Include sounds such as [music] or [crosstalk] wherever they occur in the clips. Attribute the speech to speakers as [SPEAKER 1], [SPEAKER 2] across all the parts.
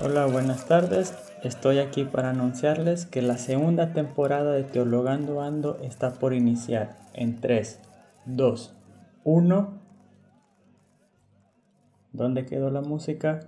[SPEAKER 1] Hola, buenas tardes. Estoy aquí para anunciarles que la segunda temporada de Teologando Ando está por iniciar en 3, 2, 1. ¿Dónde quedó la música?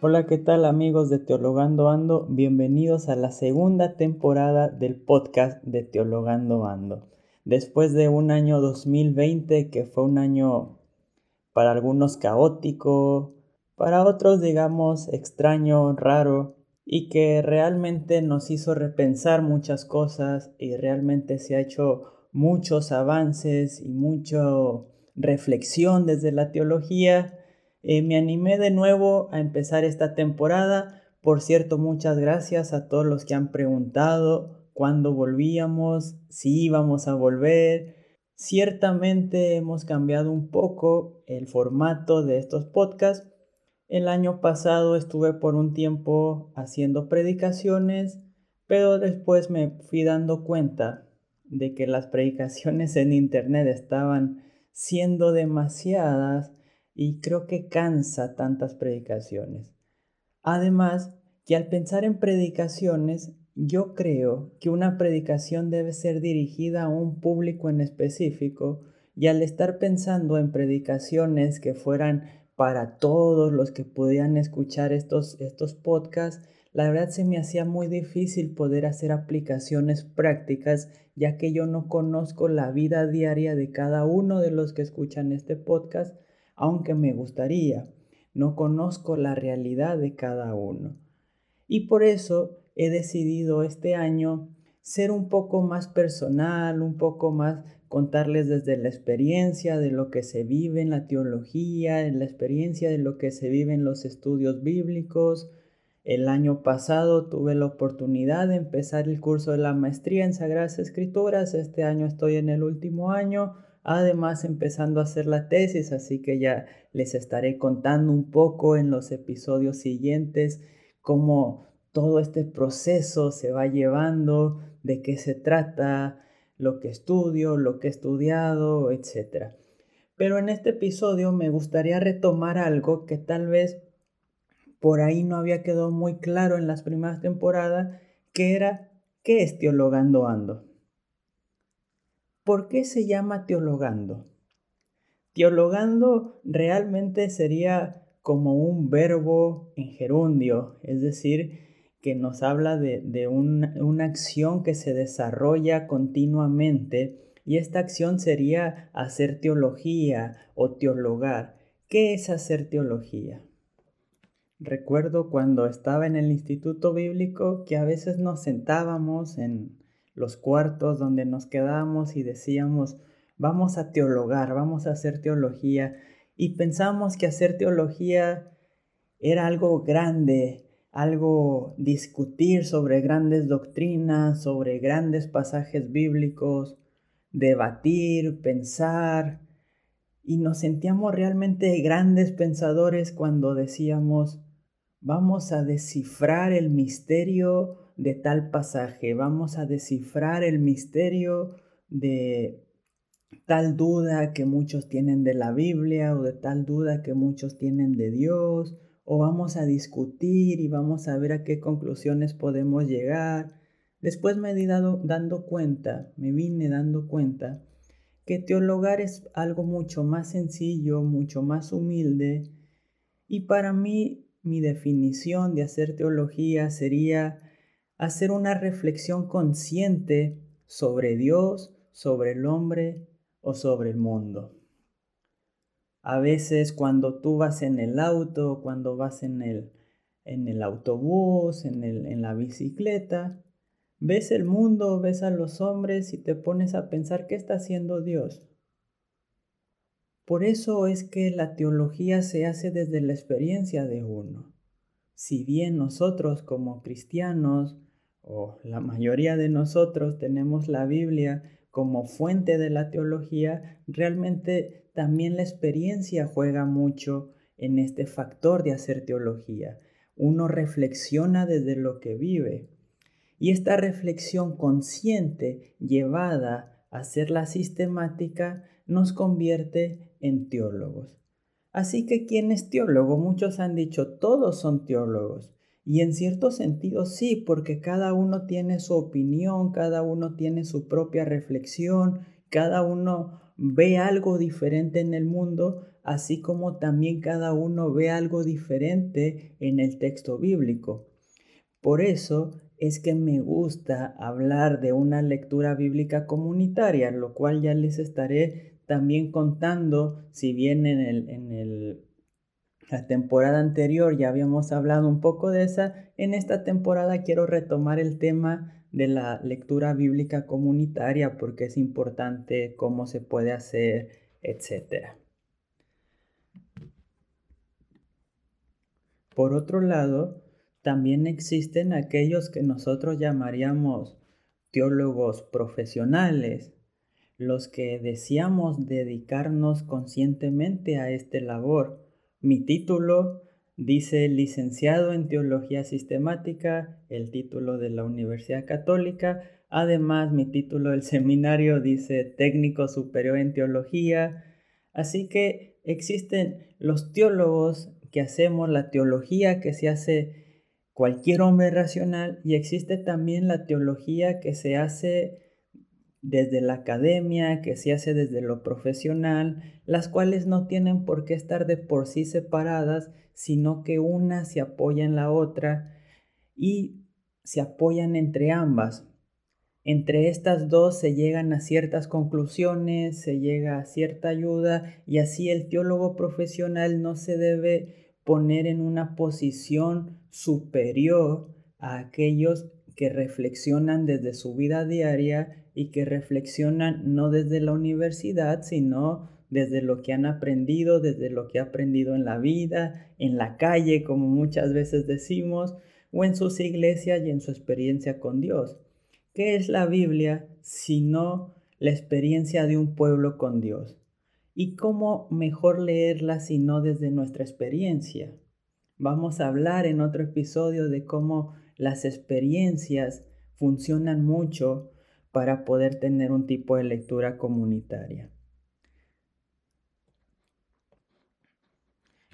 [SPEAKER 1] Hola, ¿qué tal amigos de Teologando Ando? Bienvenidos a la segunda temporada del podcast de Teologando Ando. Después de un año 2020 que fue un año para algunos caótico, para otros digamos extraño, raro, y que realmente nos hizo repensar muchas cosas y realmente se ha hecho muchos avances y mucha reflexión desde la teología. Eh, me animé de nuevo a empezar esta temporada. Por cierto, muchas gracias a todos los que han preguntado cuándo volvíamos, si íbamos a volver. Ciertamente hemos cambiado un poco el formato de estos podcasts. El año pasado estuve por un tiempo haciendo predicaciones, pero después me fui dando cuenta de que las predicaciones en internet estaban siendo demasiadas y creo que cansa tantas predicaciones. Además, que al pensar en predicaciones yo creo que una predicación debe ser dirigida a un público en específico y al estar pensando en predicaciones que fueran para todos los que podían escuchar estos, estos podcasts, la verdad se me hacía muy difícil poder hacer aplicaciones prácticas ya que yo no conozco la vida diaria de cada uno de los que escuchan este podcast, aunque me gustaría. No conozco la realidad de cada uno. Y por eso he decidido este año ser un poco más personal, un poco más contarles desde la experiencia de lo que se vive en la teología, en la experiencia de lo que se vive en los estudios bíblicos. El año pasado tuve la oportunidad de empezar el curso de la maestría en Sagradas Escrituras. Este año estoy en el último año, además empezando a hacer la tesis, así que ya les estaré contando un poco en los episodios siguientes cómo todo este proceso se va llevando, de qué se trata, lo que estudio, lo que he estudiado, etc. Pero en este episodio me gustaría retomar algo que tal vez por ahí no había quedado muy claro en las primeras temporadas, que era ¿qué es teologando ando? ¿Por qué se llama teologando? Teologando realmente sería como un verbo en gerundio, es decir, que nos habla de, una acción que se desarrolla continuamente y esta acción sería hacer teología o teologar. ¿Qué es hacer teología? Recuerdo cuando estaba en el instituto bíblico que a veces nos sentábamos en los cuartos donde nos quedábamos y decíamos, vamos a teologar, vamos a hacer teología. Y pensamos que hacer teología era algo grande, algo discutir sobre grandes doctrinas, sobre grandes pasajes bíblicos, debatir, pensar, y nos sentíamos realmente grandes pensadores cuando decíamos, vamos a descifrar el misterio de tal pasaje, vamos a descifrar el misterio de tal duda que muchos tienen de la Biblia o de tal duda que muchos tienen de Dios o vamos a discutir y vamos a ver a qué conclusiones podemos llegar. Después me he dado, dando cuenta, me vine dando cuenta que teologar es algo mucho más sencillo, mucho más humilde y para mí mi definición de hacer teología sería hacer una reflexión consciente sobre Dios, sobre el hombre o sobre el mundo. A veces cuando tú vas en el auto, cuando vas en el, en el autobús, en, el, en la bicicleta, ves el mundo, ves a los hombres y te pones a pensar qué está haciendo Dios. Por eso es que la teología se hace desde la experiencia de uno. Si bien nosotros como cristianos, o la mayoría de nosotros tenemos la Biblia como fuente de la teología, realmente también la experiencia juega mucho en este factor de hacer teología. Uno reflexiona desde lo que vive. Y esta reflexión consciente llevada a ser la sistemática nos convierte en teólogos. Así que, ¿quién es teólogo? Muchos han dicho, todos son teólogos. Y en cierto sentido sí, porque cada uno tiene su opinión, cada uno tiene su propia reflexión, cada uno ve algo diferente en el mundo, así como también cada uno ve algo diferente en el texto bíblico. Por eso es que me gusta hablar de una lectura bíblica comunitaria, lo cual ya les estaré también contando, si bien en, el, en el, la temporada anterior ya habíamos hablado un poco de esa, en esta temporada quiero retomar el tema de la lectura bíblica comunitaria porque es importante cómo se puede hacer, etc. Por otro lado, también existen aquellos que nosotros llamaríamos teólogos profesionales, los que deseamos dedicarnos conscientemente a esta labor. Mi título dice licenciado en Teología Sistemática, el título de la Universidad Católica. Además, mi título del [laughs] seminario dice técnico superior en teología. Así que existen los teólogos que hacemos, la teología que se hace cualquier hombre racional y existe también la teología que se hace desde la academia, que se hace desde lo profesional, las cuales no tienen por qué estar de por sí separadas, sino que una se apoya en la otra y se apoyan entre ambas. Entre estas dos se llegan a ciertas conclusiones, se llega a cierta ayuda y así el teólogo profesional no se debe poner en una posición superior a aquellos que reflexionan desde su vida diaria y que reflexionan no desde la universidad, sino desde lo que han aprendido, desde lo que ha aprendido en la vida, en la calle, como muchas veces decimos, o en sus iglesias y en su experiencia con Dios. ¿Qué es la Biblia sino la experiencia de un pueblo con Dios? ¿Y cómo mejor leerla sino desde nuestra experiencia? Vamos a hablar en otro episodio de cómo las experiencias funcionan mucho para poder tener un tipo de lectura comunitaria.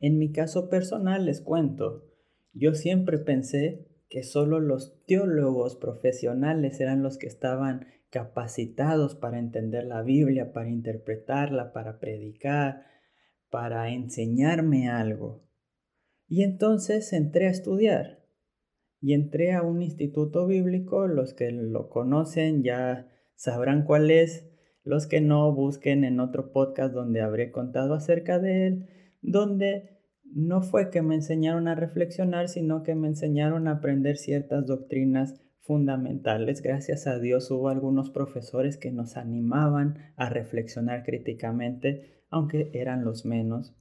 [SPEAKER 1] En mi caso personal les cuento, yo siempre pensé que solo los teólogos profesionales eran los que estaban capacitados para entender la Biblia, para interpretarla, para predicar, para enseñarme algo. Y entonces entré a estudiar y entré a un instituto bíblico, los que lo conocen ya sabrán cuál es, los que no busquen en otro podcast donde habré contado acerca de él, donde no fue que me enseñaron a reflexionar, sino que me enseñaron a aprender ciertas doctrinas fundamentales. Gracias a Dios hubo algunos profesores que nos animaban a reflexionar críticamente, aunque eran los menos.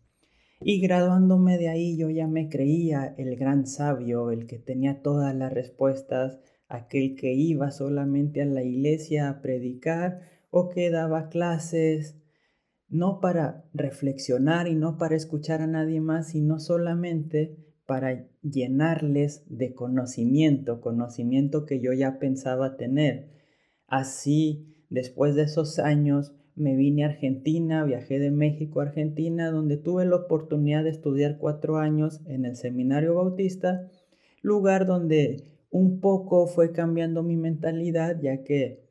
[SPEAKER 1] Y graduándome de ahí yo ya me creía el gran sabio, el que tenía todas las respuestas, aquel que iba solamente a la iglesia a predicar o que daba clases, no para reflexionar y no para escuchar a nadie más, sino solamente para llenarles de conocimiento, conocimiento que yo ya pensaba tener. Así, después de esos años, me vine a Argentina, viajé de México a Argentina, donde tuve la oportunidad de estudiar cuatro años en el Seminario Bautista, lugar donde un poco fue cambiando mi mentalidad, ya que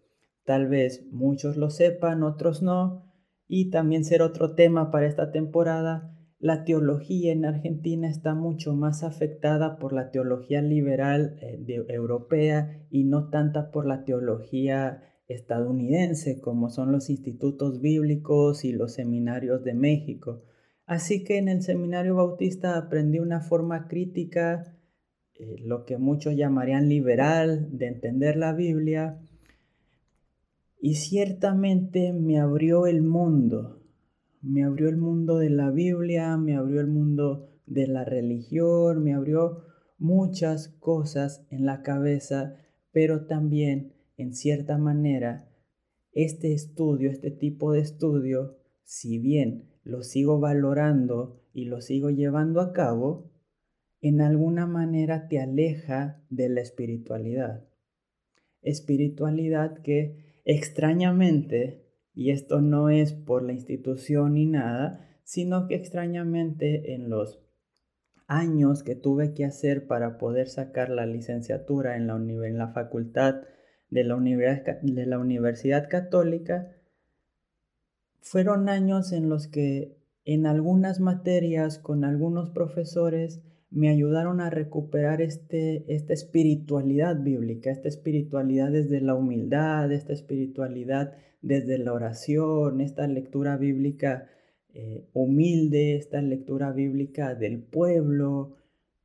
[SPEAKER 1] tal vez muchos lo sepan, otros no, y también ser otro tema para esta temporada, la teología en Argentina está mucho más afectada por la teología liberal eh, europea y no tanta por la teología estadounidense, como son los institutos bíblicos y los seminarios de México. Así que en el seminario bautista aprendí una forma crítica, eh, lo que muchos llamarían liberal, de entender la Biblia. Y ciertamente me abrió el mundo, me abrió el mundo de la Biblia, me abrió el mundo de la religión, me abrió muchas cosas en la cabeza, pero también en cierta manera, este estudio, este tipo de estudio, si bien lo sigo valorando y lo sigo llevando a cabo, en alguna manera te aleja de la espiritualidad. Espiritualidad que extrañamente Y esto no es por la institución ni nada, sino que extrañamente en los años que tuve que hacer para poder sacar la licenciatura en la, en la facultad de la, de la Universidad Católica, fueron años en los que en algunas materias con algunos profesores me ayudaron a recuperar este, esta espiritualidad bíblica, esta espiritualidad desde la humildad, esta espiritualidad desde la oración, esta lectura bíblica eh, humilde, esta lectura bíblica del pueblo,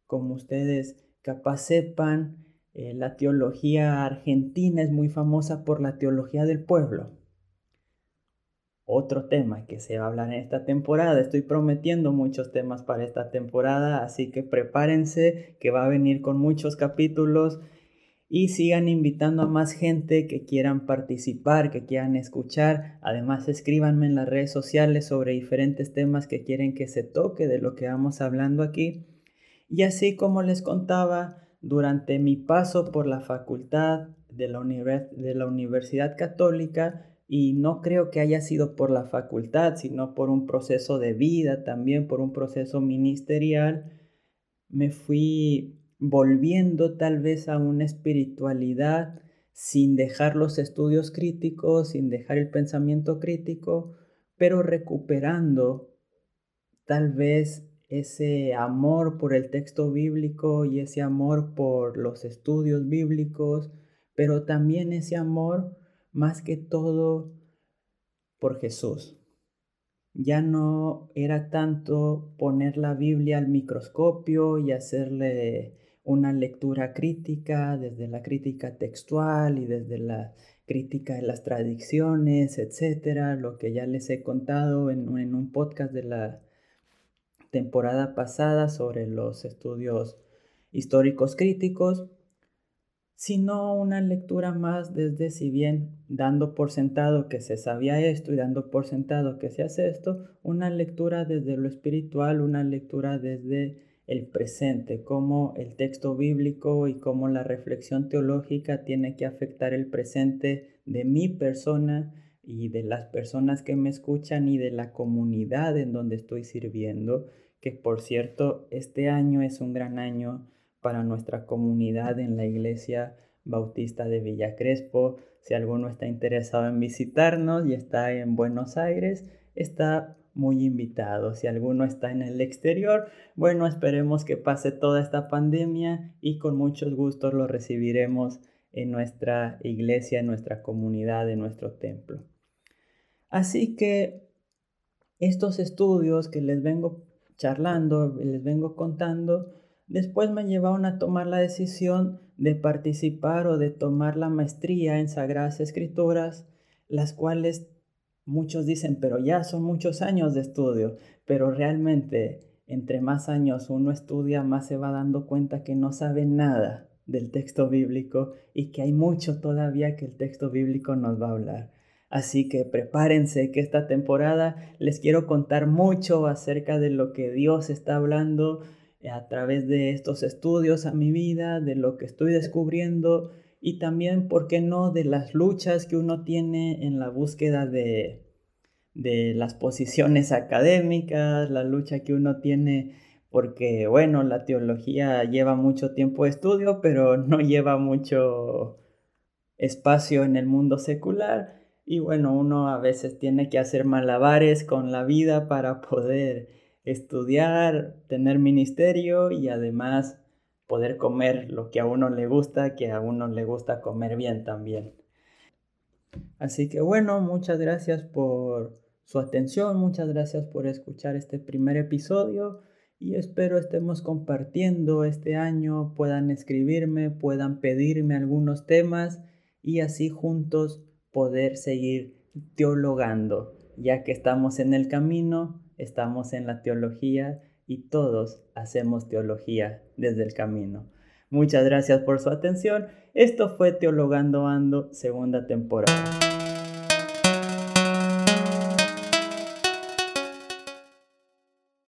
[SPEAKER 1] como ustedes capaz sepan, eh, la teología argentina es muy famosa por la teología del pueblo otro tema que se va a hablar en esta temporada. Estoy prometiendo muchos temas para esta temporada, así que prepárense que va a venir con muchos capítulos y sigan invitando a más gente que quieran participar, que quieran escuchar. Además, escríbanme en las redes sociales sobre diferentes temas que quieren que se toque de lo que vamos hablando aquí. Y así como les contaba, durante mi paso por la facultad de la, de la Universidad Católica, y no creo que haya sido por la facultad, sino por un proceso de vida, también por un proceso ministerial, me fui volviendo tal vez a una espiritualidad sin dejar los estudios críticos, sin dejar el pensamiento crítico, pero recuperando tal vez ese amor por el texto bíblico y ese amor por los estudios bíblicos, pero también ese amor más que todo por Jesús. Ya no era tanto poner la Biblia al microscopio y hacerle una lectura crítica desde la crítica textual y desde la crítica de las tradiciones, etcétera, lo que ya les he contado en, en un podcast de la temporada pasada sobre los estudios históricos críticos, sino una lectura más desde si bien dando por sentado que se sabía esto y dando por sentado que se hace esto, una lectura desde lo espiritual, una lectura desde el presente, cómo el texto bíblico y cómo la reflexión teológica tiene que afectar el presente de mi persona y de las personas que me escuchan y de la comunidad en donde estoy sirviendo, que por cierto este año es un gran año para nuestra comunidad en la iglesia bautista de Villa Crespo. Si alguno está interesado en visitarnos y está en Buenos Aires, está muy invitado. Si alguno está en el exterior, bueno, esperemos que pase toda esta pandemia y con muchos gustos lo recibiremos en nuestra iglesia, en nuestra comunidad, en nuestro templo. Así que estos estudios que les vengo charlando, les vengo contando, Después me llevaron a tomar la decisión de participar o de tomar la maestría en Sagradas Escrituras, las cuales muchos dicen, pero ya son muchos años de estudio, pero realmente entre más años uno estudia, más se va dando cuenta que no sabe nada del texto bíblico y que hay mucho todavía que el texto bíblico nos va a hablar. Así que prepárense que esta temporada les quiero contar mucho acerca de lo que Dios está hablando a través de estos estudios a mi vida, de lo que estoy descubriendo y también, ¿por qué no?, de las luchas que uno tiene en la búsqueda de, de las posiciones académicas, la lucha que uno tiene porque, bueno, la teología lleva mucho tiempo de estudio, pero no lleva mucho espacio en el mundo secular. Y bueno, uno a veces tiene que hacer malabares con la vida para poder estudiar, tener ministerio y además poder comer lo que a uno le gusta, que a uno le gusta comer bien también. Así que bueno, muchas gracias por su atención, muchas gracias por escuchar este primer episodio y espero estemos compartiendo este año, puedan escribirme, puedan pedirme algunos temas y así juntos poder seguir teologando, ya que estamos en el camino estamos en la teología y todos hacemos teología desde el camino. Muchas gracias por su atención. Esto fue Teologando Ando, segunda temporada.